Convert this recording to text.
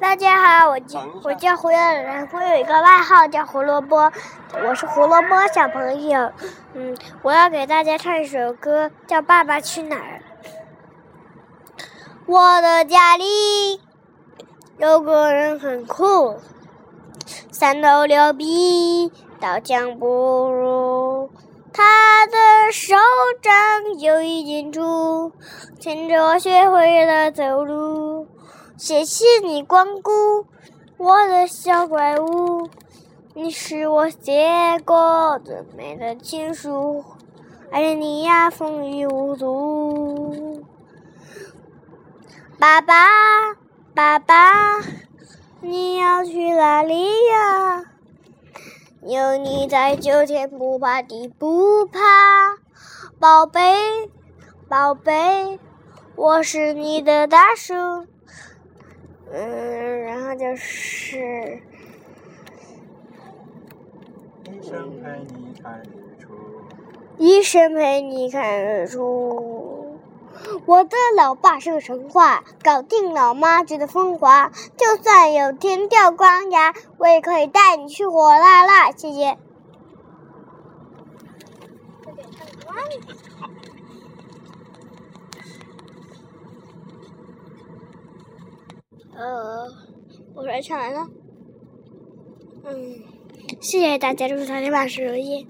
大家好，我叫我叫胡耀然，我有一个外号叫胡萝卜，我是胡萝卜小朋友。嗯，我要给大家唱一首歌，叫《爸爸去哪儿》。我的家里有个人很酷，三头六臂，刀枪不入。他的手掌有一根珠，牵着我学会了走路。谢谢你光顾我的小怪物，你是我写过最美的情书，爱你呀，风雨无阻。爸爸，爸爸，你要去哪里呀？有你在，就天不怕地不怕。宝贝，宝贝，我是你的大树。嗯，然后就是一生陪你看日出，一生陪你看日出。我的老爸是个神话，搞定老妈觉得风华。就算有天掉光牙，我也可以带你去火辣辣。谢谢。呃，我来唱完了。嗯，谢谢大家，祝大家万事如意。